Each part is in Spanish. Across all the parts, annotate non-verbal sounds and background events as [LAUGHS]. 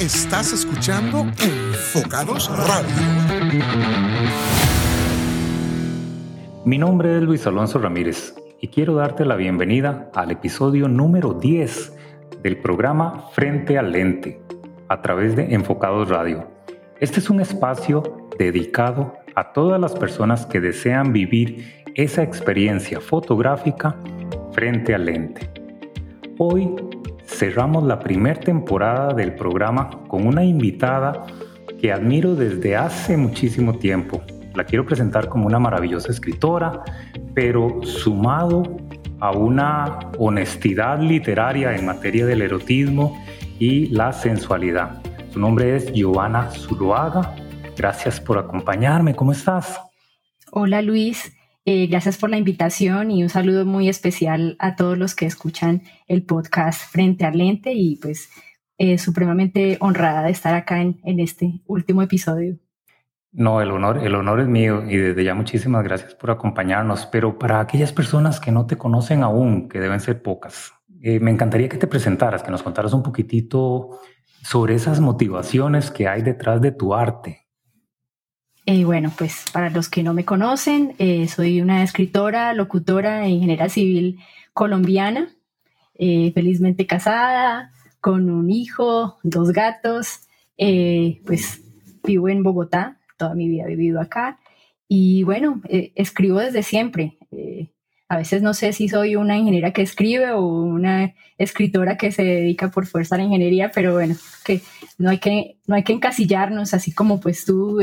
Estás escuchando Enfocados Radio. Mi nombre es Luis Alonso Ramírez y quiero darte la bienvenida al episodio número 10 del programa Frente al Lente a través de Enfocados Radio. Este es un espacio dedicado a todas las personas que desean vivir esa experiencia fotográfica frente al lente. Hoy cerramos la primera temporada del programa con una invitada que admiro desde hace muchísimo tiempo. La quiero presentar como una maravillosa escritora, pero sumado a una honestidad literaria en materia del erotismo y la sensualidad. Su nombre es Giovanna Zuluaga. Gracias por acompañarme. ¿Cómo estás? Hola Luis, eh, gracias por la invitación y un saludo muy especial a todos los que escuchan el podcast Frente al Lente y pues eh, supremamente honrada de estar acá en, este último episodio. No, el honor, el honor es mío y desde ya muchísimas gracias por acompañarnos. Pero para aquellas personas que no te conocen aún, que deben ser pocas, eh, me encantaría que te presentaras, que nos contaras un poquitito sobre esas motivaciones que hay detrás de tu arte. Eh, bueno, pues para los que no me conocen, eh, soy una escritora, locutora e ingeniera civil colombiana, eh, felizmente casada, con un hijo, dos gatos, pues vivo en Bogotá, toda mi vida he vivido acá y bueno, escribo desde siempre. a veces no sé si soy una ingeniera que escribe o una escritora que se dedica por fuerza a la ingeniería, pero bueno, que no hay que, no hay que encasillarnos, así como pues tú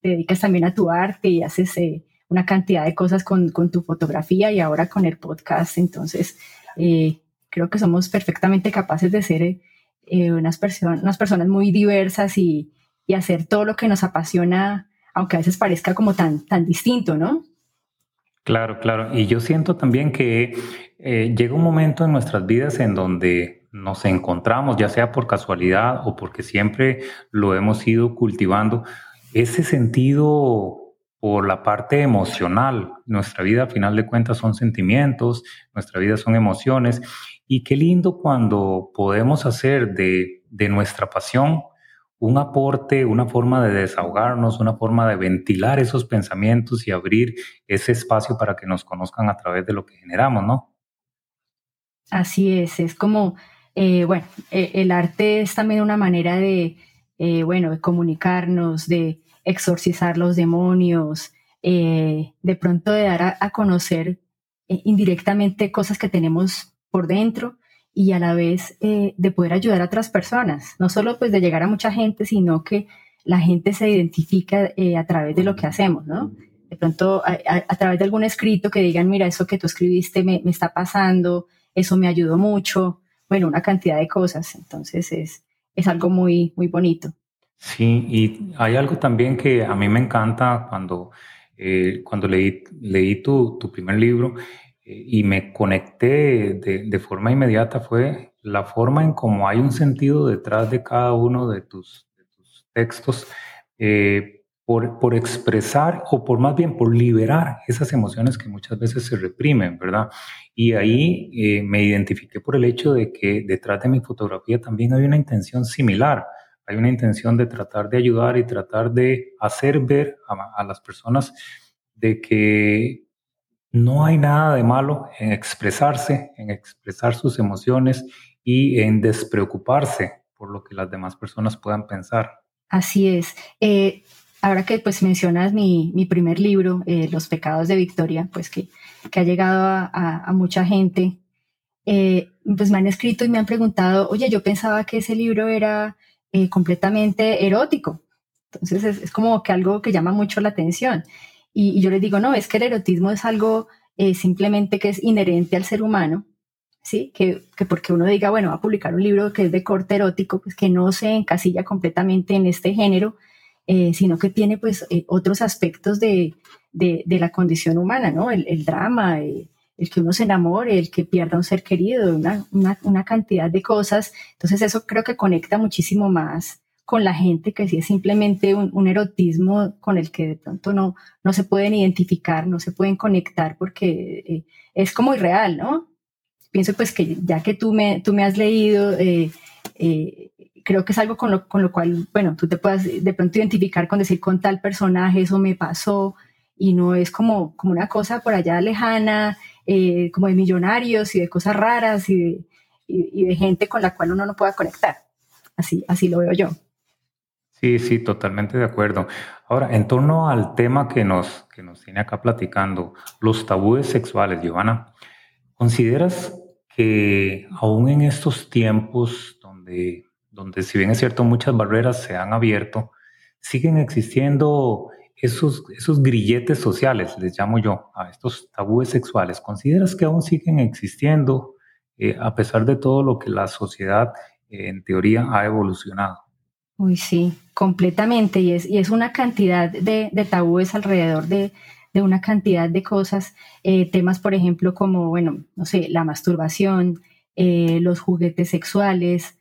te dedicas también a tu arte y haces eh, una cantidad de cosas con, con, tu fotografía y ahora con el podcast. Entonces, eh, creo que somos perfectamente capaces de ser eh, unas, personas unas personas muy diversas y, y, hacer todo lo que nos apasiona, aunque a veces parezca como tan, tan distinto, ¿no? Claro, claro. Y yo siento también que llega un momento en nuestras vidas en donde nos encontramos, ya sea por casualidad o porque siempre lo hemos ido cultivando, ese sentido por la parte emocional. Nuestra vida, al final de cuentas, son sentimientos, nuestra vida son emociones. Y qué lindo cuando podemos hacer de, de nuestra pasión un aporte, una forma de desahogarnos, una forma de ventilar esos pensamientos y abrir ese espacio para que nos conozcan a través de lo que generamos, ¿no? Así es, es como, eh, bueno, eh, el arte es también una manera de, eh, bueno, de comunicarnos, de exorcizar los demonios, eh, de pronto de dar a, conocer eh, indirectamente cosas que tenemos por dentro y a la vez de poder ayudar a otras personas, no solo pues de llegar a mucha gente, sino que la gente se identifica a través de lo que hacemos, ¿no? De pronto a, través de algún escrito que digan, mira, eso que tú escribiste me, me está pasando, eso me ayudó mucho, bueno, una cantidad de cosas, entonces es, es algo muy, muy bonito. Sí, y hay algo también que a mí me encanta cuando, eh, cuando leí, leí tu, tu primer libro eh, y me conecté de, de, forma inmediata fue la forma en cómo hay un sentido detrás de cada uno de tus, de tus textos eh, por, por, expresar o por más bien por liberar esas emociones que muchas veces se reprimen, ¿verdad? Y ahí me identifiqué por el hecho de que detrás de mi fotografía también hay una intención similar hay una intención de tratar de ayudar y tratar de hacer ver a, las personas de que no hay nada de malo en expresarse, en expresar sus emociones y en despreocuparse por lo que las demás personas puedan pensar. Así es. Eh, ahora que pues mencionas mi, mi primer libro, eh, Los pecados de Victoria, pues que, que ha llegado a, a, mucha gente, eh, pues me han escrito y me han preguntado, oye, yo pensaba que ese libro era eh, completamente erótico. Entonces es, como que algo que llama mucho la atención. Y, yo les digo, no, es que el erotismo es algo simplemente que es inherente al ser humano, ¿sí? Que, que, porque uno diga, bueno, va a publicar un libro que es de corte erótico, pues que no se encasilla completamente en este género, eh, sino que tiene pues otros aspectos de, de, de, la condición humana, ¿no? El, el drama, el que uno se enamore, el que pierda un ser querido, una, una, una, cantidad de cosas. Entonces eso creo que conecta muchísimo más con la gente que si es simplemente un, un, erotismo con el que de pronto no, no se pueden identificar, no se pueden conectar porque eh, es como irreal, ¿no? Pienso pues que ya que tú me, tú me has leído eh, eh, creo que es algo con lo, con lo cual, bueno, tú te puedas de pronto identificar con decir con tal personaje, eso me pasó, y no es como, como una cosa por allá lejana, eh, como de millonarios y de cosas raras y de, y, de, gente con la cual uno no pueda conectar. Así, así lo veo yo. Sí, sí, totalmente de acuerdo. Ahora, en torno al tema que nos, que nos tiene acá platicando, los tabúes sexuales, Giovanna, ¿consideras que aún en estos tiempos donde donde si bien es cierto muchas barreras se han abierto, siguen existiendo esos, esos grilletes sociales, les llamo yo, a estos tabúes sexuales. ¿Consideras que aún siguen existiendo eh, a pesar de todo lo que la sociedad eh, en teoría ha evolucionado? Uy, sí, completamente. Y es, y es una cantidad de, tabúes alrededor de, de, una cantidad de cosas. Eh, temas, por ejemplo, como, bueno, no sé, la masturbación, los juguetes sexuales,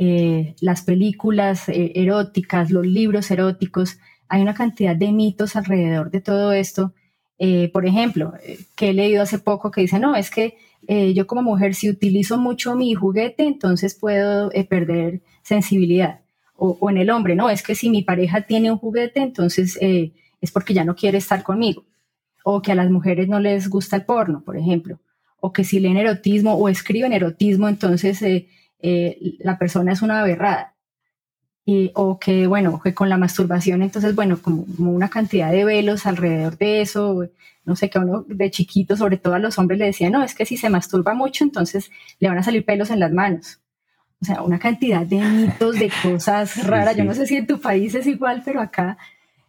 eh, las películas eh, eróticas, los libros eróticos, hay una cantidad de mitos alrededor de todo esto. Eh, por ejemplo, que he leído hace poco que dice, no, es que yo como mujer si utilizo mucho mi juguete, entonces puedo perder sensibilidad. O, o, en el hombre, no, es que si mi pareja tiene un juguete, entonces es porque ya no quiere estar conmigo. O que a las mujeres no les gusta el porno, por ejemplo. O que si leen erotismo o escriben erotismo, entonces eh, la persona es una aberrada. Y, o que, bueno, que con la masturbación, entonces, bueno, como, una cantidad de velos alrededor de eso, no sé, que uno de chiquito, sobre todo a los hombres, le decía, no, es que si se masturba mucho, entonces le van a salir pelos en las manos. O sea, una cantidad de mitos, de cosas raras. Yo no sé si en tu país es igual, pero acá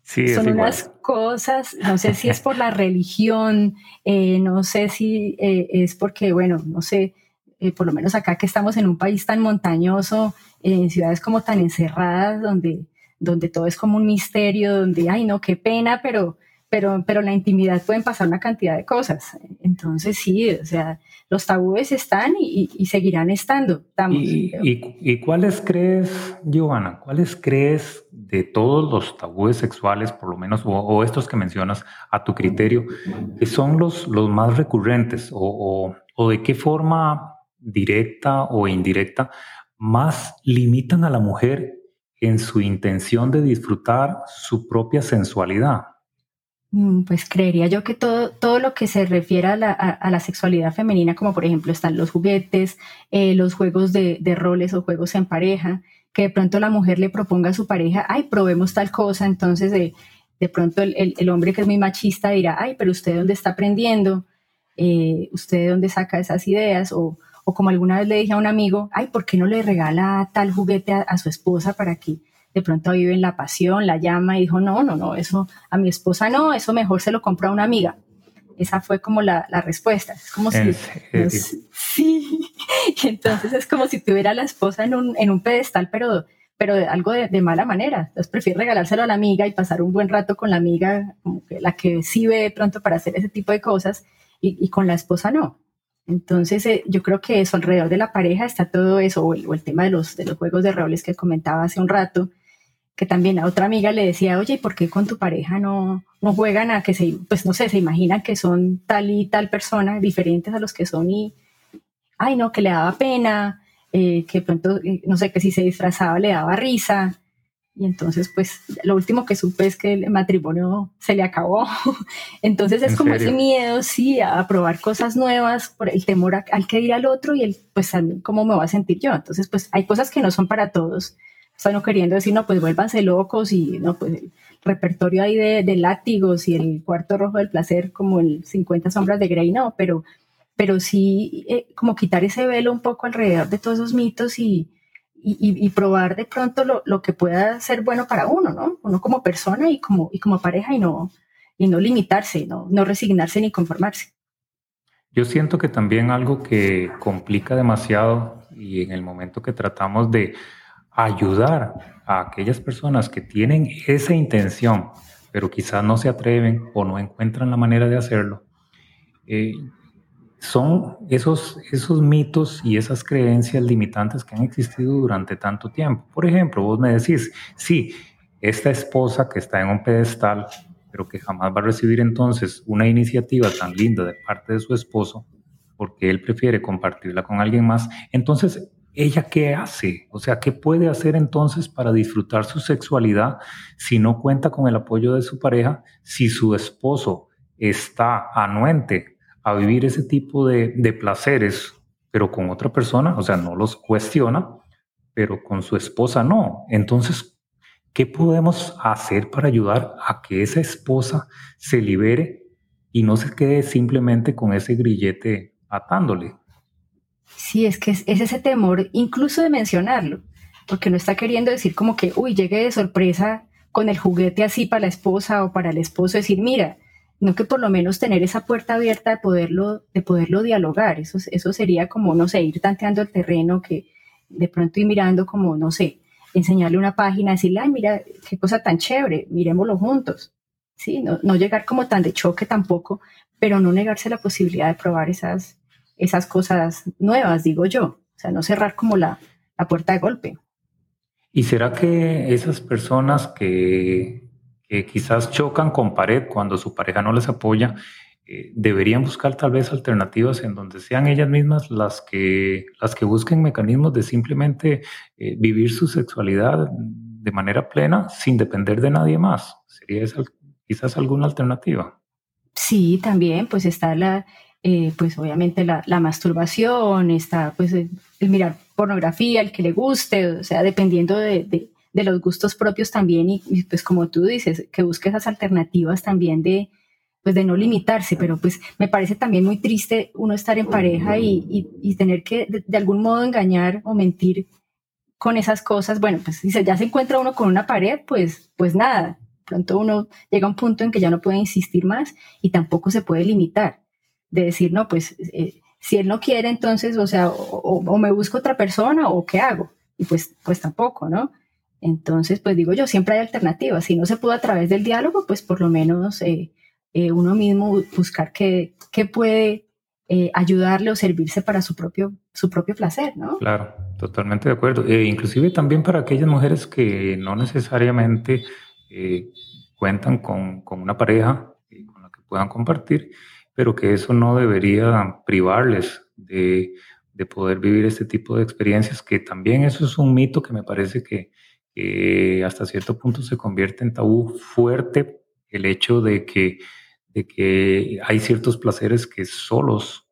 son unas cosas, no sé si es por la religión, eh, no sé si eh, es porque, bueno, no sé, eh, por lo menos acá que estamos en un país tan montañoso, en ciudades como tan encerradas, donde, donde todo es como un misterio, donde, ay, no, qué pena, pero, pero, pero la intimidad pueden pasar una cantidad de cosas. Entonces, sí, o sea, los tabúes están y, seguirán estando. ¿Y, y, cuáles crees, Giovanna, cuáles crees de todos los tabúes sexuales, por lo menos, o, estos que mencionas a tu criterio, que son los, los más recurrentes o, o de qué forma directa o indirecta, más limitan a la mujer en su intención de disfrutar su propia sensualidad. Mm, pues creería yo que todo, todo lo que se refiere a la, sexualidad femenina, como por ejemplo están los juguetes, eh, los juegos de, roles o juegos en pareja, que de pronto la mujer le proponga a su pareja, ay, probemos tal cosa, entonces de, de pronto el, el, hombre que es muy machista dirá, ay, pero usted dónde está aprendiendo, eh, usted de dónde saca esas ideas, o, o como alguna vez le dije a un amigo, ay, ¿por qué no le regala tal juguete a, su esposa para que de pronto vive en la pasión, la llama y dijo, no, no, no, eso a mi esposa no, eso mejor se lo compra a una amiga. Esa fue como la, la respuesta. Es como si... sí. [LAUGHS] entonces es como si tuviera a la esposa en un, en un pedestal, pero, pero de, algo de, mala manera. Entonces prefiere regalárselo a la amiga y pasar un buen rato con la amiga, como que la que sí ve de pronto para hacer ese tipo de cosas, y, y con la esposa no. Entonces, eh, yo creo que eso, alrededor de la pareja está todo eso, o el, tema de los, de los juegos de roles que comentaba hace un rato, que también a otra amiga le decía, oye, ¿y por qué con tu pareja no, no juegan a que se, pues no sé, se imaginan que son tal y tal persona, diferentes a los que son y, ay, no, que le daba pena, eh, que pronto, eh, no sé, que si se disfrazaba le daba risa. Y entonces, pues, lo último que supe es que el matrimonio se le acabó. [LAUGHS] entonces es como ese miedo, sí, a probar cosas nuevas por el temor al que dirá el otro y el, pues, también cómo me voy a sentir yo. Entonces, pues, hay cosas que no son para todos. Están no queriendo decir, no, pues, vuélvanse locos y, no, pues, el repertorio ahí de, de látigos y el cuarto rojo del placer como el 50 sombras de Grey, no, pero, pero sí, eh, como quitar ese velo un poco alrededor de todos esos mitos y y, probar de pronto lo, lo, que pueda ser bueno para uno, ¿no? Uno como persona y como, y como pareja y no, y no limitarse, ¿no? no resignarse ni conformarse. Yo siento que también algo que complica demasiado y en el momento que tratamos de ayudar a aquellas personas que tienen esa intención, pero quizás no se atreven o no encuentran la manera de hacerlo, eh, son esos, esos mitos y esas creencias limitantes que han existido durante tanto tiempo. Por ejemplo, vos me decís, sí, esta esposa que está en un pedestal, pero que jamás va a recibir entonces una iniciativa tan linda de parte de su esposo, porque él prefiere compartirla con alguien más, entonces ¿ella qué hace? O sea, ¿qué puede hacer entonces para disfrutar su sexualidad si no cuenta con el apoyo de su pareja, si su esposo está anuente a vivir ese tipo de, de placeres, pero con otra persona? O sea, no los cuestiona, pero con su esposa no. Entonces, ¿qué podemos hacer para ayudar a que esa esposa se libere y no se quede simplemente con ese grillete atándole? Sí, es que es, ese temor incluso de mencionarlo, porque no está queriendo decir como que, uy, llegue de sorpresa con el juguete así para la esposa o para el esposo, decir, mira, no que por lo menos tener esa puerta abierta de poderlo, de poderlo dialogar, eso, eso sería como, no sé, ir tanteando el terreno, que de pronto ir mirando como, no sé, enseñarle una página, decirle, ay, mira, qué cosa tan chévere, miremoslo juntos, ¿sí? No, no llegar como tan de choque tampoco, pero no negarse la posibilidad de probar esas, esas cosas nuevas, digo yo. O sea, no cerrar como la, la puerta de golpe. ¿Y será que esas personas que, quizás chocan con pared cuando su pareja no les apoya, eh, deberían buscar tal vez alternativas en donde sean ellas mismas las que, las que busquen mecanismos de simplemente eh, vivir su sexualidad de manera plena sin depender de nadie más? ¿Sería esa quizás alguna alternativa? Sí, también, pues está la, eh, pues obviamente la, masturbación, está pues el, mirar pornografía, el que le guste, o sea, dependiendo de, los gustos propios también y, pues como tú dices, que busque esas alternativas también de pues de no limitarse, pero pues me parece también muy triste uno estar en pareja y, tener que de, algún modo engañar o mentir con esas cosas. Bueno, pues si ya se encuentra uno con una pared, pues, pues nada, pronto uno llega a un punto en que ya no puede insistir más y tampoco se puede limitar de decir, no, pues eh, si él no quiere, entonces, o sea, o, me busco otra persona o qué hago. Y pues, pues tampoco, ¿no? Entonces, pues digo yo, siempre hay alternativas. Si no se pudo a través del diálogo, pues por lo menos eh, eh, uno mismo buscar qué, qué puede ayudarle o servirse para su propio, su propio placer, ¿no? Claro, totalmente de acuerdo. inclusive también para aquellas mujeres que no necesariamente cuentan con, con, una pareja con la que puedan compartir, pero que eso no debería privarles de, poder vivir este tipo de experiencias, que también eso es un mito que me parece que, hasta cierto punto se convierte en tabú fuerte, el hecho de que, de que hay ciertos placeres que solos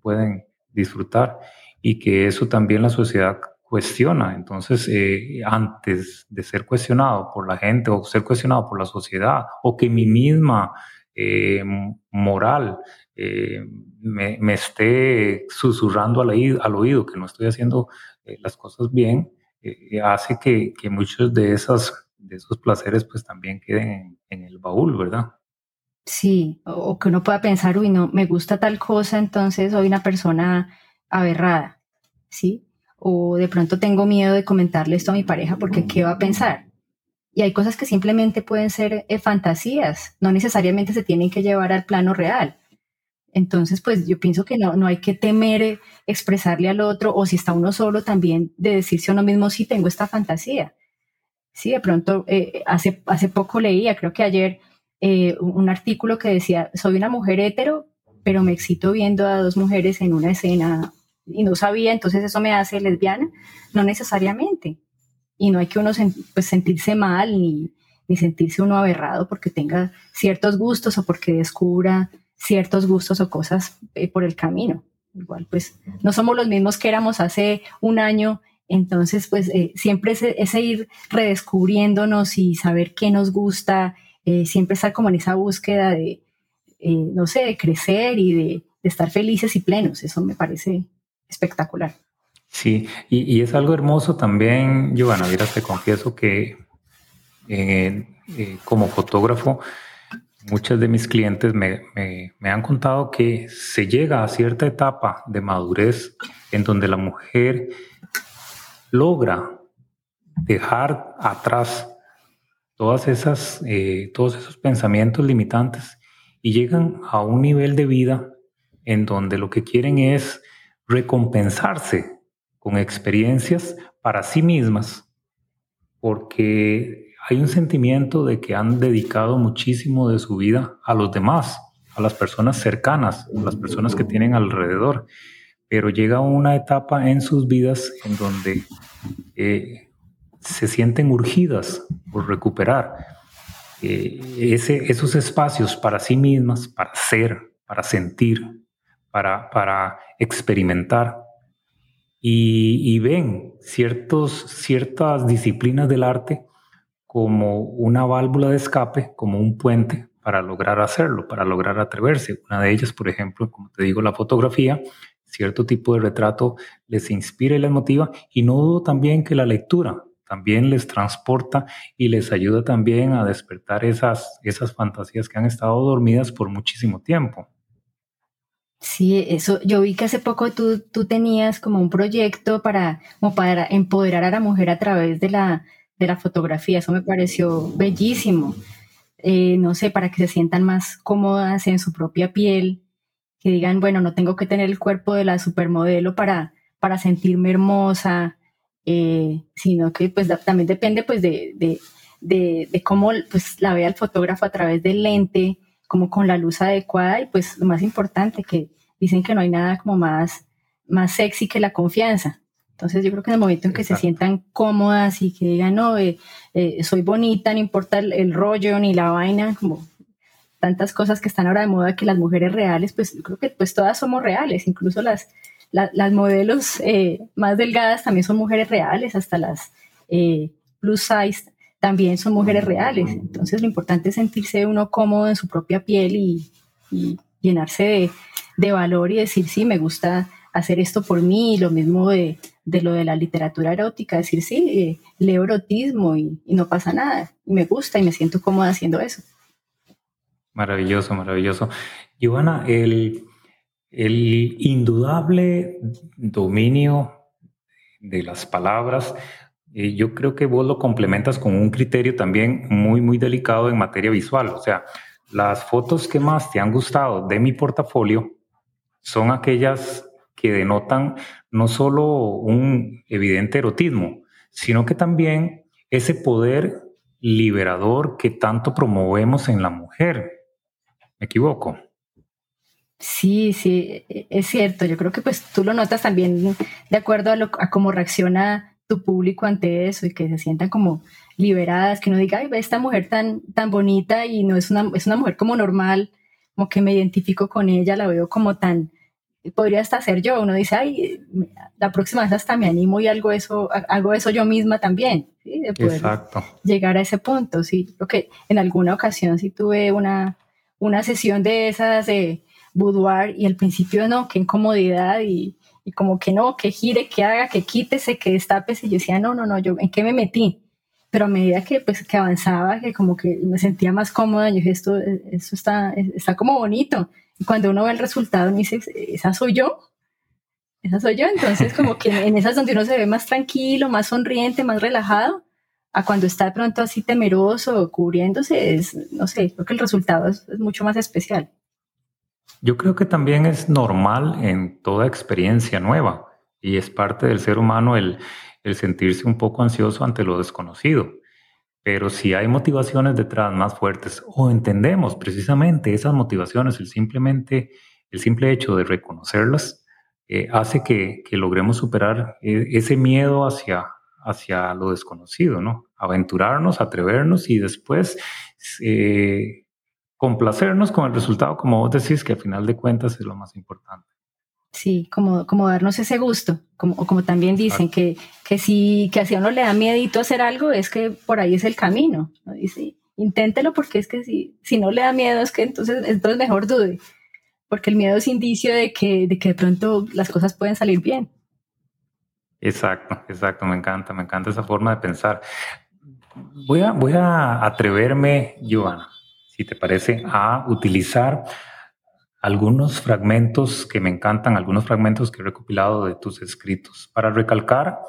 pueden disfrutar y que eso también la sociedad cuestiona. Entonces, eh, antes de ser cuestionado por la gente o ser cuestionado por la sociedad o que mi misma eh, moral eh, me, esté susurrando al oído, que no estoy haciendo eh, las cosas bien, hace que, muchos de, esas, de esos placeres pues también queden en, el baúl, ¿verdad? Sí, o que uno pueda pensar, uy, no, me gusta tal cosa, entonces soy una persona aberrada, ¿sí? O de pronto tengo miedo de comentarle esto a mi pareja porque ¿qué va a pensar? Y hay cosas que simplemente pueden ser eh, fantasías, no necesariamente se tienen que llevar al plano real. Entonces, pues yo pienso que no, no hay que temer eh, expresarle al otro o si está uno solo también de decirse a uno mismo, sí, tengo esta fantasía. Sí, de pronto, eh, hace, hace poco leía, creo que ayer, un artículo que decía, soy una mujer hetero, pero me excito viendo a dos mujeres en una escena y no sabía, entonces eso me hace lesbiana. No necesariamente y no hay que uno pues, sentirse mal ni, ni sentirse uno aberrado porque tenga ciertos gustos o porque descubra ciertos gustos o cosas eh, por el camino. Igual, pues no somos los mismos que éramos hace un año, entonces pues eh, siempre ese, ir redescubriéndonos y saber qué nos gusta, eh, siempre estar como en esa búsqueda de, no sé, de crecer y de estar felices y plenos, eso me parece espectacular. Sí, y, es algo hermoso también, Giovanna, mira, te confieso que eh, eh, como fotógrafo, muchos de mis clientes me, han contado que se llega a cierta etapa de madurez en donde la mujer logra dejar atrás todas esas, eh, todos esos pensamientos limitantes y llegan a un nivel de vida en donde lo que quieren es recompensarse con experiencias para sí mismas, porque hay un sentimiento de que han dedicado muchísimo de su vida a los demás, a las personas cercanas, a las personas que tienen alrededor, pero llega una etapa en sus vidas en donde eh, se sienten urgidas por recuperar eh, esos espacios para sí mismas, para ser, para sentir, para, para experimentar. Y, ven ciertos, ciertas disciplinas del arte como una válvula de escape, como un puente para lograr hacerlo, para lograr atreverse. Una de ellas, por ejemplo, como te digo, la fotografía, cierto tipo de retrato les inspira y les motiva. Y no dudo también que la lectura también les transporta y les ayuda también a despertar esas, esas fantasías que han estado dormidas por muchísimo tiempo. Sí, eso, yo vi que hace poco tú, tú tenías como un proyecto para, como para empoderar a la mujer a través de la, de la fotografía, eso me pareció bellísimo. Eh, no sé, para que se sientan más cómodas en su propia piel, que digan, bueno, no tengo que tener el cuerpo de la supermodelo para, para sentirme hermosa, eh, sino que pues también depende pues de, de, de, de, cómo pues la vea el fotógrafo a través del lente, como con la luz adecuada y pues lo más importante que dicen que no hay nada como más, más sexy que la confianza. Entonces yo creo que en el momento en que se sientan cómodas y que digan, no, eh, eh, soy bonita, no importa el, rollo ni la vaina, como tantas cosas que están ahora de moda que las mujeres reales, pues yo creo que pues todas somos reales, incluso las, las modelos eh, más delgadas también son mujeres reales, hasta las plus size también son mujeres reales. Entonces lo importante es sentirse uno cómodo en su propia piel y, llenarse de, de, valor y decir, sí, me gusta hacer esto por mí, lo mismo de, de lo de la literatura erótica, decir, sí, eh, leo erotismo y, no pasa nada, y me gusta y me siento cómoda haciendo eso. Maravilloso, maravilloso. Giovanna, el, el indudable dominio de las palabras, eh, yo creo que vos lo complementas con un criterio también muy, muy delicado en materia visual. O sea, las fotos que más te han gustado de mi portafolio son aquellas que denotan no solo un evidente erotismo, sino que también ese poder liberador que tanto promovemos en la mujer. ¿Me equivoco? Sí, sí, es cierto. Yo creo que pues tú lo notas también de acuerdo a, cómo reacciona tu público ante eso y que se sientan como liberadas, que no diga, ay, esta mujer tan, tan bonita y no es una, es una mujer como normal, como que me identifico con ella, la veo como tan, podría hasta ser yo. Uno dice, ay, la próxima vez hasta me animo y hago eso, hago eso yo misma también, ¿sí? de poder llegar a ese punto. Sí, lo que en alguna ocasión sí tuve una, una sesión de esas de boudoir y al principio no, qué incomodidad y, y como que no, que gire, que haga, que quítese, que destapese. Y yo decía, no, no, no, yo, ¿en qué me metí? Pero a medida que, pues, que avanzaba, que como que me sentía más cómoda, yo dije, esto, esto está, está como bonito cuando uno ve el resultado, uno dice, esa soy yo, esa soy yo. Entonces, como que en esas donde uno se ve más tranquilo, más sonriente, más relajado, a cuando está de pronto así temeroso, cubriéndose, es, no sé, creo que el resultado es, mucho más especial. Yo creo que también es normal en toda experiencia nueva y es parte del ser humano el, el sentirse un poco ansioso ante lo desconocido. Pero si hay motivaciones detrás más fuertes o entendemos precisamente esas motivaciones, el, simplemente, el simple hecho de reconocerlas eh, hace que, logremos superar eh, ese miedo hacia, hacia lo desconocido, ¿no? Aventurarnos, atrevernos y después eh, complacernos con el resultado, como vos decís, que al final de cuentas es lo más importante. Sí, como, como darnos ese gusto, como, como también dicen que, que si que a uno le da miedito hacer algo, es que por ahí es el camino. Dice, inténtelo porque es que si, si no le da miedo, es que entonces, entonces mejor dude, porque el miedo es indicio de que, de que de pronto las cosas pueden salir bien. Exacto, exacto, me encanta, me encanta esa forma de pensar. Voy a, voy a atreverme, Joana, si te parece, a utilizar algunos fragmentos que me encantan, algunos fragmentos que he recopilado de tus escritos, para recalcar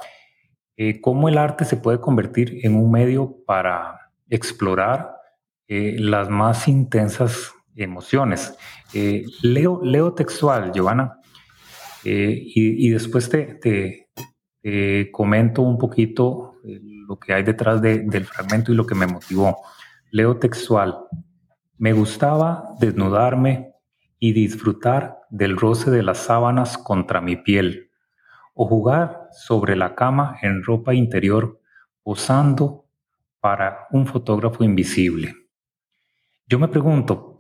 eh, cómo el arte se puede convertir en un medio para explorar eh, las más intensas emociones. Eh, leo, leo textual, Giovanna, y, después te, te, comento un poquito lo que hay detrás del fragmento y lo que me motivó. Leo textual. Me gustaba desnudarme y disfrutar del roce de las sábanas contra mi piel, o jugar sobre la cama en ropa interior, posando para un fotógrafo invisible. Yo me pregunto,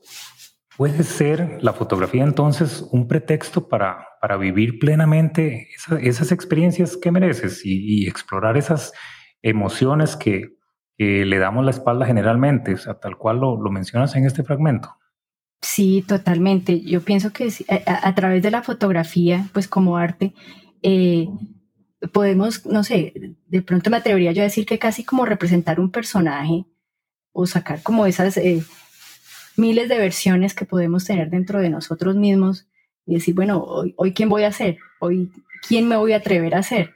¿puede ser la fotografía entonces un pretexto para, para vivir plenamente esas experiencias que mereces y, explorar esas emociones que, le damos la espalda generalmente, o sea, tal cual lo, lo mencionas en este fragmento? Sí, totalmente. Yo pienso que a, través de la fotografía, pues como arte, eh, podemos, no sé, de pronto me atrevería yo a decir que casi como representar un personaje o sacar como esas eh, miles de versiones que podemos tener dentro de nosotros mismos y decir, bueno, hoy, hoy quién voy a ser, hoy quién me voy a atrever a ser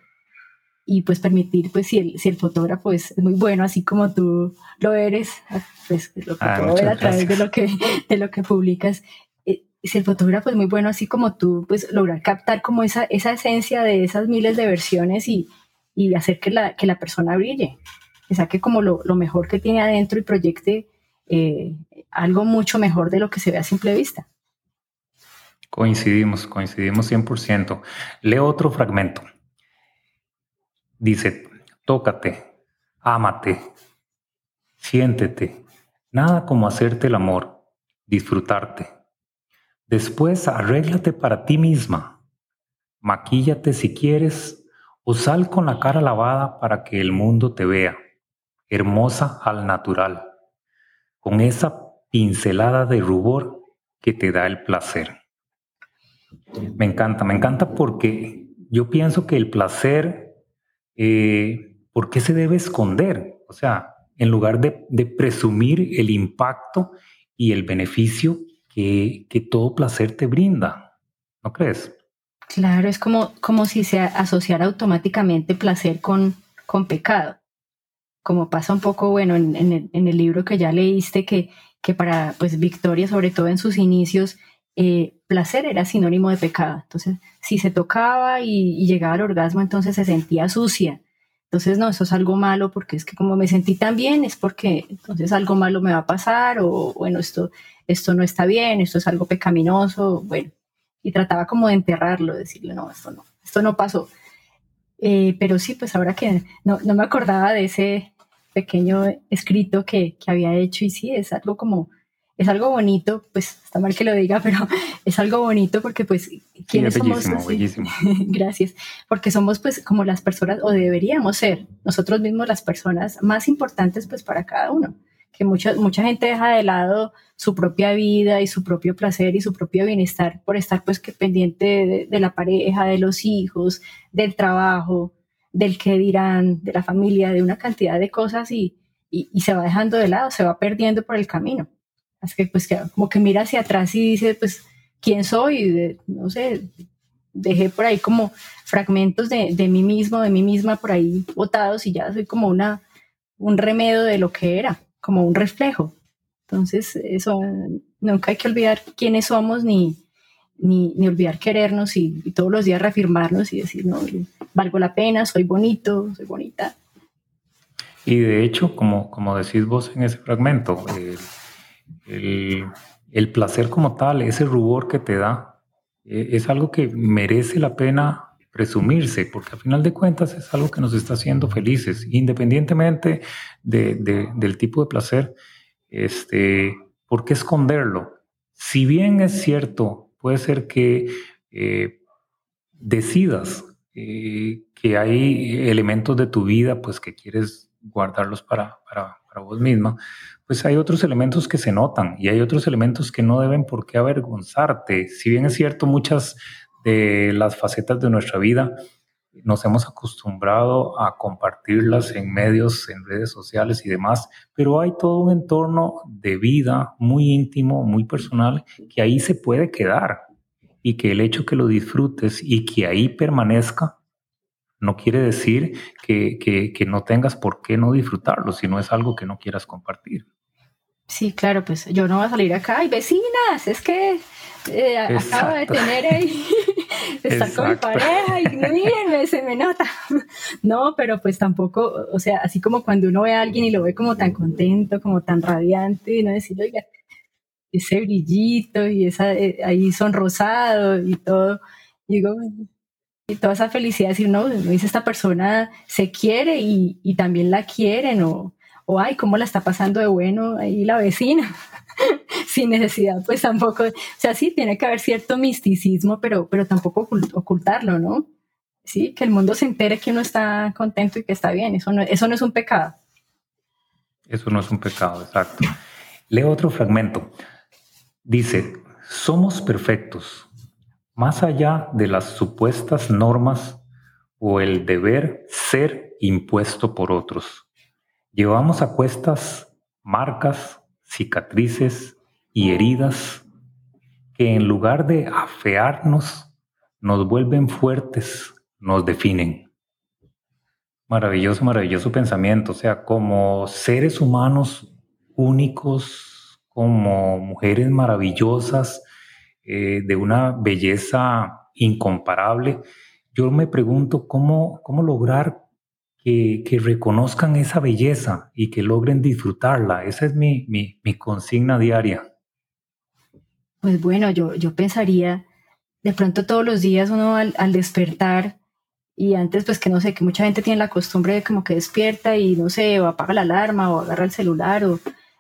y pues permitir, pues si el, si el fotógrafo es muy bueno, así como tú lo eres, pues lo que ah, puedo ver a través de lo que, de lo que publicas, eh, si el fotógrafo es muy bueno, así como tú, pues lograr captar como esa, esa esencia de esas miles de versiones y, y hacer que la, que la persona brille, que saque como lo, lo mejor que tiene adentro y proyecte eh, algo mucho mejor de lo que se ve a simple vista. Coincidimos, coincidimos 100%. Leo otro fragmento. Dice, tócate, ámate, siéntete, nada como hacerte el amor, disfrutarte. Después arréglate para ti misma, maquíllate si quieres o sal con la cara lavada para que el mundo te vea, hermosa al natural, con esa pincelada de rubor que te da el placer. Me encanta, me encanta porque yo pienso que el placer eh, ¿por qué se debe esconder? O sea, en lugar de, presumir el impacto y el beneficio que, todo placer te brinda, ¿no crees? Claro, es como, como si se asociara automáticamente placer con, con pecado. Como pasa un poco, bueno, en, el, libro que ya leíste, que, que para pues Victoria, sobre todo en sus inicios, eh, placer era sinónimo de pecado. Entonces, si se tocaba y, llegaba al orgasmo, entonces se sentía sucia. Entonces, no, eso es algo malo porque es que como me sentí tan bien, es porque entonces algo malo me va a pasar o bueno, esto, esto no está bien, esto es algo pecaminoso, bueno. Y trataba como de enterrarlo, decirle, no, esto no, esto no pasó. Eh, pero sí, pues ahora que no, no, me acordaba de ese pequeño escrito que, que había hecho y sí, es algo como es algo bonito, pues está mal que lo diga, pero [LAUGHS] es algo bonito porque pues ¿quiénes somos? Bellísimo. [LAUGHS] Gracias, porque somos pues como las personas o deberíamos ser nosotros mismos las personas más importantes pues para cada uno, que mucha, mucha gente deja de lado su propia vida y su propio placer y su propio bienestar por estar pues que pendiente de, la pareja, de los hijos, del trabajo, del qué dirán, de la familia, de una cantidad de cosas y, y se va dejando de lado, se va perdiendo por el camino. Así que pues como que mira hacia atrás y dice, pues, ¿quién soy? no sé, dejé por ahí como fragmentos de, de, mí mismo, de mí misma por ahí botados y ya soy como una, un remedio de lo que era, como un reflejo. Entonces, eso, nunca hay que olvidar quiénes somos ni, ni, ni olvidar querernos y, todos los días reafirmarnos y decir, no, valgo la pena, soy bonito, soy bonita. Y de hecho, como, como decís vos en ese fragmento, el, placer como tal, ese rubor que te da, e, es algo que merece la pena presumirse, porque al final de cuentas es algo que nos está haciendo felices, independientemente del tipo de placer. Este, ¿Por qué esconderlo? Si bien es cierto, puede ser que eh, decidas eh, que hay elementos de tu vida pues que quieres guardarlos para, para, para vos misma, pues hay otros elementos que se notan y hay otros elementos que no deben por qué avergonzarte. Si bien es cierto, muchas de las facetas de nuestra vida nos hemos acostumbrado a compartirlas en medios, en redes sociales y demás, pero hay todo un entorno de vida muy íntimo, muy personal, que ahí se puede quedar y que el hecho que lo disfrutes y que ahí permanezca no quiere decir que, que no tengas por qué no disfrutarlo, si no es algo que no quieras compartir. Sí, claro, pues yo no voy a salir acá y vecinas, es que eh, acabo de tener ahí, [LAUGHS] estar con mi pareja y mírenme, se me nota. [LAUGHS] No, pero pues tampoco, o sea, así como cuando uno ve a alguien y lo ve como tan contento, como tan radiante, y no decir, oiga, ese brillito y esa, eh, ahí son rosado y todo. Y digo, y toda esa felicidad, decir, no, dice esta persona se quiere y, y también la quieren, o, o, ay, cómo la está pasando de bueno ahí la vecina, [LAUGHS] sin necesidad, pues tampoco, o sea, sí, tiene que haber cierto misticismo, pero, pero tampoco ocultarlo, ¿no? Sí, que el mundo se entere que uno está contento y que está bien, eso no, eso no es un pecado. Eso no es un pecado, exacto. Leo otro fragmento. Dice, somos perfectos, más allá de las supuestas normas o el deber ser impuesto por otros. Llevamos a cuestas marcas, cicatrices y heridas que en lugar de afearnos, nos vuelven fuertes, nos definen. Maravilloso, maravilloso pensamiento. O sea, como seres humanos únicos, como mujeres maravillosas, eh, de una belleza incomparable. Yo me pregunto cómo, cómo lograr que, reconozcan esa belleza y que logren disfrutarla. Esa es mi, consigna diaria. Pues bueno, yo, yo pensaría, de pronto todos los días uno al, despertar y antes pues que no sé, que mucha gente tiene la costumbre de como que despierta y no sé, o apaga la alarma o agarra el celular o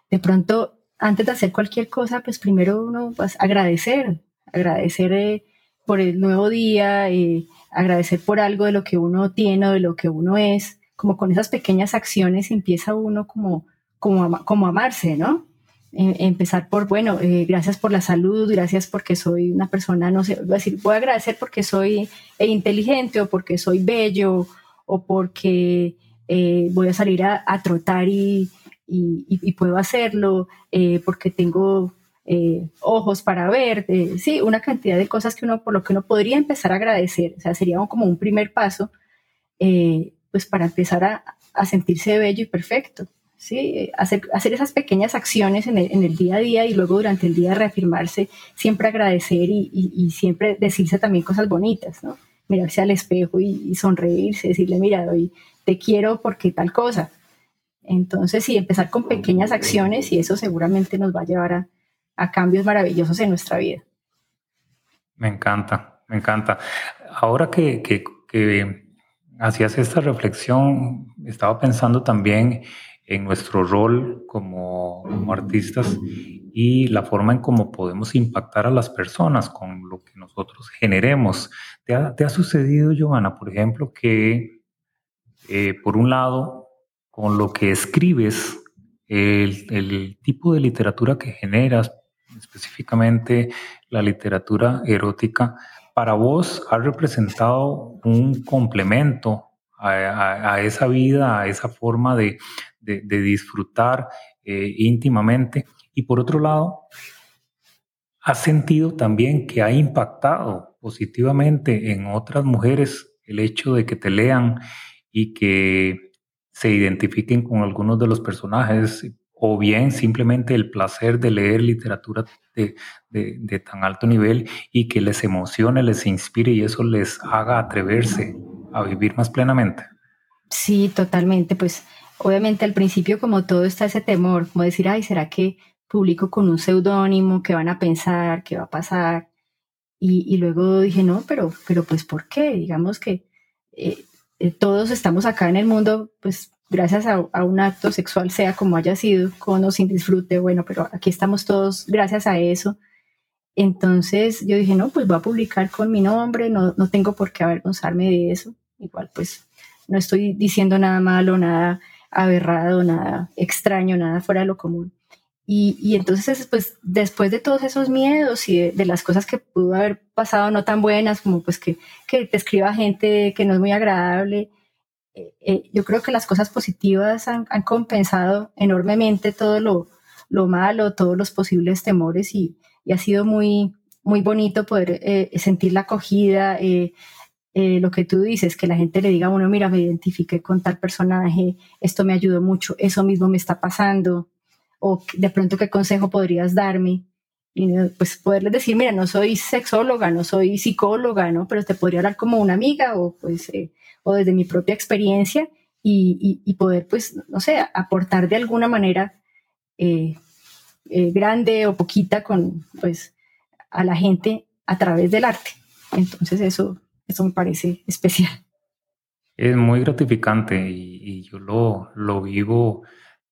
de pronto antes de hacer cualquier cosa, pues primero uno pues, agradecer, agradecer eh, por el nuevo día, eh, agradecer por algo de lo que uno tiene o de lo que uno es, como con esas pequeñas acciones empieza uno como, como, como amarse, ¿no? empezar por, bueno, eh, gracias por la salud, gracias porque soy una persona, no sé, voy a decir, voy a agradecer porque soy inteligente o porque soy bello o porque voy a salir a trotar y, y, puedo hacerlo eh, porque tengo eh, ojos para ver, eh, sí, una cantidad de cosas que uno, por lo que uno podría empezar a agradecer, o sea, sería como un primer paso, pues para empezar a, a, sentirse bello y perfecto, sí, hacer, hacer esas pequeñas acciones en el, en el, día a día y luego durante el día reafirmarse, siempre agradecer y, y, siempre decirse también cosas bonitas, ¿no? Mirarse al espejo y, y sonreírse, decirle, mira, hoy te quiero porque tal cosa, entonces, sí, empezar con pequeñas acciones y eso seguramente nos va a llevar a, cambios maravillosos en nuestra vida. Me encanta, me encanta. Ahora que, hacías esta reflexión, estaba pensando también en nuestro rol como, artistas y la forma en cómo podemos impactar a las personas con lo que nosotros generemos. ¿Te ha, sucedido, Giovanna, por ejemplo, que eh, por un lado con lo que escribes, el, tipo de literatura que generas, específicamente la literatura erótica, para vos ha representado un complemento a, esa vida, a esa forma de, disfrutar eh, íntimamente. Y por otro lado, ¿has sentido también que ha impactado positivamente en otras mujeres el hecho de que te lean y que se identifiquen con algunos de los personajes o bien simplemente el placer de leer literatura de, tan alto nivel y que les emocione, les inspire y eso les haga atreverse a vivir más plenamente. Sí, totalmente. Pues obviamente al principio como todo está ese temor, como decir, ay, ¿será que publico con un seudónimo? ¿Qué van a pensar? ¿Qué va a pasar? Y, luego dije, no, pero, pero pues ¿por qué? Digamos que eh, eh, todos estamos acá en el mundo, pues gracias a, un acto sexual, sea como haya sido, con o sin disfrute, bueno, pero aquí estamos todos gracias a eso. Entonces yo dije, no, pues voy a publicar con mi nombre, no, no tengo por qué avergonzarme de eso. Igual, pues no estoy diciendo nada malo, nada aberrado, nada extraño, nada fuera de lo común. Y, entonces, pues, después de todos esos miedos y de, las cosas que pudo haber pasado no tan buenas, como pues que, que te escriba gente que no es muy agradable, eh, eh, yo creo que las cosas positivas han, compensado enormemente todo lo, lo, malo, todos los posibles temores y, y, ha sido muy, muy bonito poder eh, sentir la acogida, lo que tú dices, que la gente le diga, bueno, mira, me identifiqué con tal personaje, esto me ayudó mucho, eso mismo me está pasando o de pronto qué consejo podrías darme. Y pues poderles decir, mira, no soy sexóloga, no soy psicóloga, ¿no? Pero te podría hablar como una amiga o pues, eh, o desde mi propia experiencia y, y, poder, pues, no sé, aportar de alguna manera eh, eh, grande o poquita con, pues, a la gente a través del arte. Entonces eso, eso me parece especial. Es muy gratificante y, yo lo, lo, vivo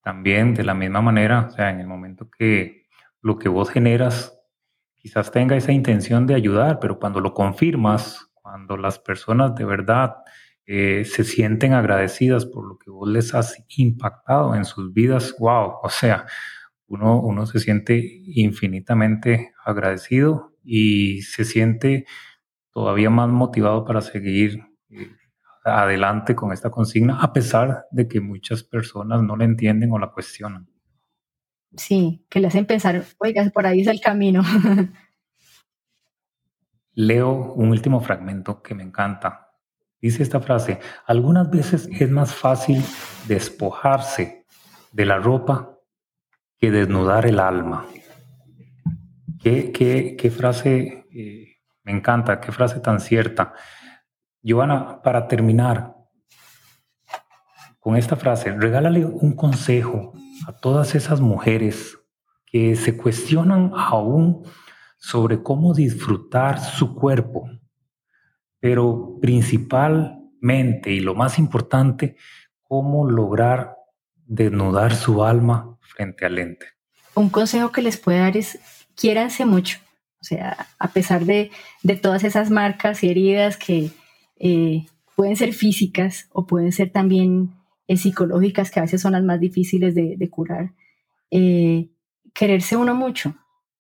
también de la misma manera, o sea, en el momento que lo que vos generas quizás tenga esa intención de ayudar, pero cuando lo confirmas, cuando las personas de verdad eh, se sienten agradecidas por lo que vos les has impactado en sus vidas, wow, o sea, uno, uno se siente infinitamente agradecido y se siente todavía más motivado para seguir eh, adelante con esta consigna, a pesar de que muchas personas no la entienden o la cuestionan. Sí, que le hacen pensar, oiga, por ahí es el camino. [LAUGHS] Leo un último fragmento que me encanta. Dice esta frase, algunas veces es más fácil despojarse de la ropa que desnudar el alma. Qué, frase eh, me encanta, qué frase tan cierta. Joana, para terminar con esta frase, regálale un consejo a todas esas mujeres que se cuestionan aún sobre cómo disfrutar su cuerpo, pero principalmente y lo más importante, cómo lograr desnudar su alma frente al lente. Un consejo que les puedo dar es quiéranse mucho. O sea, a pesar de, todas esas marcas y heridas que eh, pueden ser físicas o pueden ser también eh, psicológicas, que a veces son las más difíciles de, curar, eh, quererse uno mucho.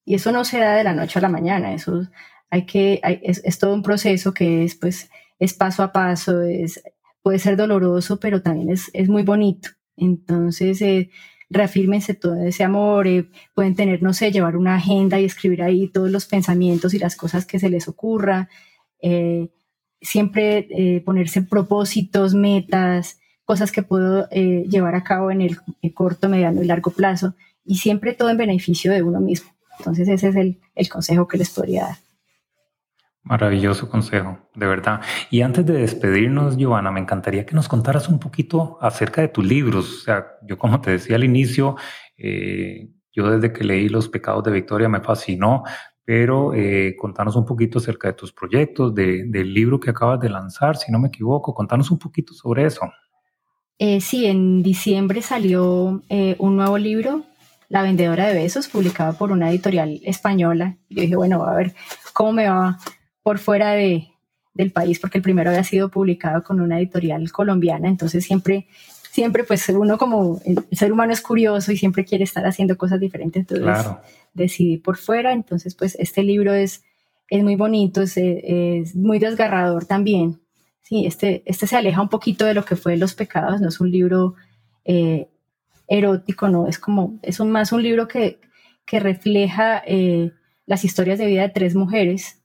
Y eso no se da de la noche a la mañana, eso hay que, es, todo un proceso que es, pues, es paso a paso, es, puede ser doloroso, pero también es, es muy bonito. Entonces, eh, reafírmense todo ese amor, eh, pueden tener, no sé, llevar una agenda y escribir ahí todos los pensamientos y las cosas que se les ocurra, eh, siempre eh, ponerse propósitos, metas, cosas que puedo llevar a cabo en el, corto, mediano y largo plazo, y siempre todo en beneficio de uno mismo. Entonces ese es el, el consejo que les podría dar. Maravilloso consejo, de verdad. Y antes de despedirnos, Giovanna, me encantaría que nos contaras un poquito acerca de tus libros. O sea, yo como te decía al inicio, eh, yo desde que leí Los pecados de Victoria me fascinó, pero eh, contanos un poquito acerca de tus proyectos, del libro que acabas de lanzar, si no me equivoco. Contanos un poquito sobre eso. Eh, sí, en diciembre salió un nuevo libro, La vendedora de besos, publicado por una editorial española. Yo dije, bueno, a ver cómo me va por fuera de, del país, porque el primero había sido publicado con una editorial colombiana, entonces siempre, siempre pues uno como el ser humano es curioso y siempre quiere estar haciendo cosas diferentes, entonces decidí por fuera, entonces pues este libro es, es muy bonito, es, es muy desgarrador también, sí, este, este se aleja un poquito de lo que fue Los Pecados, no es un libro eh, erótico, no, es como, es un, más un libro que, que refleja eh, las historias de vida de tres mujeres,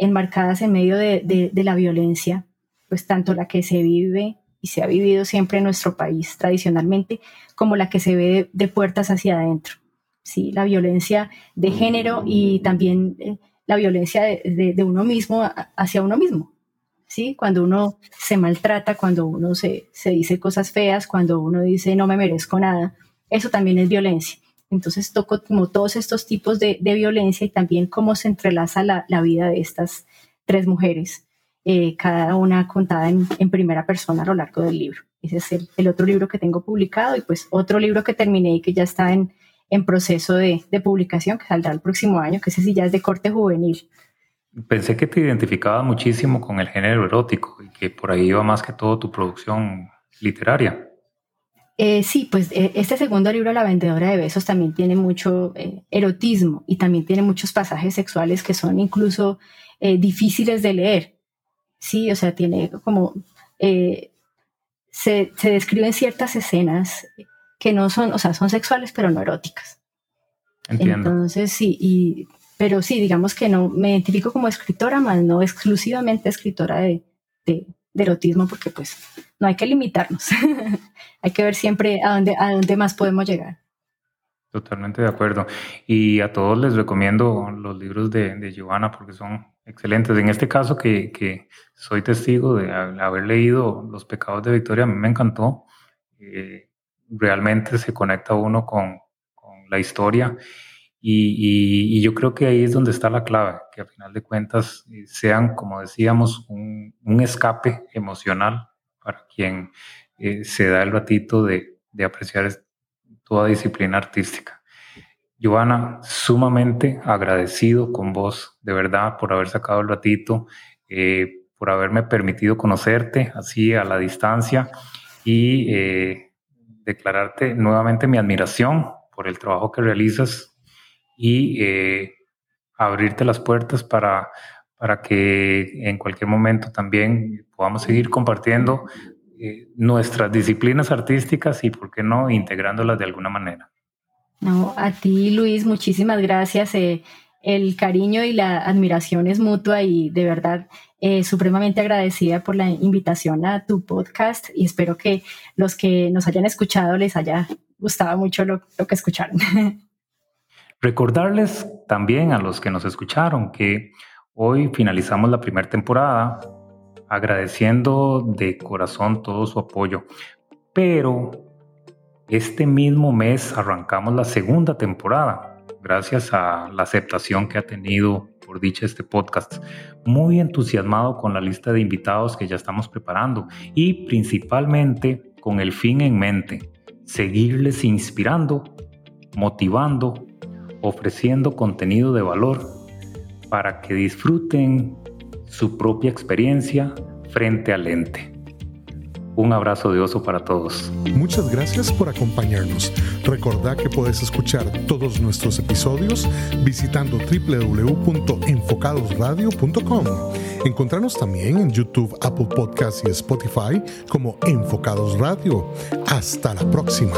enmarcadas en medio de, la violencia, pues tanto la que se vive y se ha vivido siempre en nuestro país tradicionalmente, como la que se ve de, puertas hacia adentro. ¿sí? La violencia de género y también eh, la violencia de, uno mismo hacia uno mismo. ¿sí? Cuando uno se maltrata, cuando uno se, se dice cosas feas, cuando uno dice no me merezco nada, eso también es violencia. Entonces toco como todos estos tipos de, violencia y también cómo se entrelaza la, vida de estas tres mujeres, eh, cada una contada en, primera persona a lo largo del libro. Ese es el, otro libro que tengo publicado y pues otro libro que terminé y que ya está en, proceso de, publicación, que saldrá el próximo año, que ese sí ya es de corte juvenil. Pensé que te identificaba muchísimo con el género erótico y que por ahí iba más que todo tu producción literaria. Eh, sí, pues eh, este segundo libro, La vendedora de besos, también tiene mucho eh, erotismo y también tiene muchos pasajes sexuales que son incluso difíciles de leer. Sí, o sea, tiene como... Se, se, describen ciertas escenas que no son, o sea, son sexuales pero no eróticas. Entiendo. Entonces, sí, y, pero sí, digamos que no, me identifico como escritora, más no exclusivamente escritora de, de erotismo porque pues no hay que limitarnos, [LAUGHS] hay que ver siempre a dónde, a dónde más podemos llegar. Totalmente de acuerdo. Y a todos les recomiendo los libros de, de Giovanna porque son excelentes. En este caso que, soy testigo de haber leído Los pecados de Victoria, a mí me encantó. Eh, realmente se conecta uno con, con, la historia Y, yo creo que ahí es donde está la clave, que a final de cuentas eh, sean, como decíamos, un, escape emocional para quien eh, se da el ratito de, de apreciar toda disciplina artística. Joana, sumamente agradecido con vos, de verdad, por haber sacado el ratito, eh, por haberme permitido conocerte así a la distancia y declararte nuevamente mi admiración por el trabajo que realizas y eh, abrirte las puertas para, para que en cualquier momento también podamos seguir compartiendo eh, nuestras disciplinas artísticas y, ¿por qué no?, integrándolas de alguna manera. No, a ti, Luis, muchísimas gracias. Eh, el cariño y la admiración es mutua y de verdad supremamente agradecida por la invitación a tu podcast y espero que los que nos hayan escuchado les haya gustado mucho lo, lo que escucharon. [LAUGHS] Recordarles también a los que nos escucharon que hoy finalizamos la primera temporada agradeciendo de corazón todo su apoyo, pero este mismo mes arrancamos la segunda temporada gracias a la aceptación que ha tenido por dicha este podcast. Muy entusiasmado con la lista de invitados que ya estamos preparando y principalmente con el fin en mente, seguirles inspirando, motivando ofreciendo contenido de valor para que disfruten su propia experiencia frente al ente. Un abrazo de oso para todos. Muchas gracias por acompañarnos. Recordá que puedes escuchar todos nuestros episodios visitando www.enfocadosradio.com. Encontrarnos también en YouTube, Apple Podcasts y Spotify como Enfocados Radio. Hasta la próxima.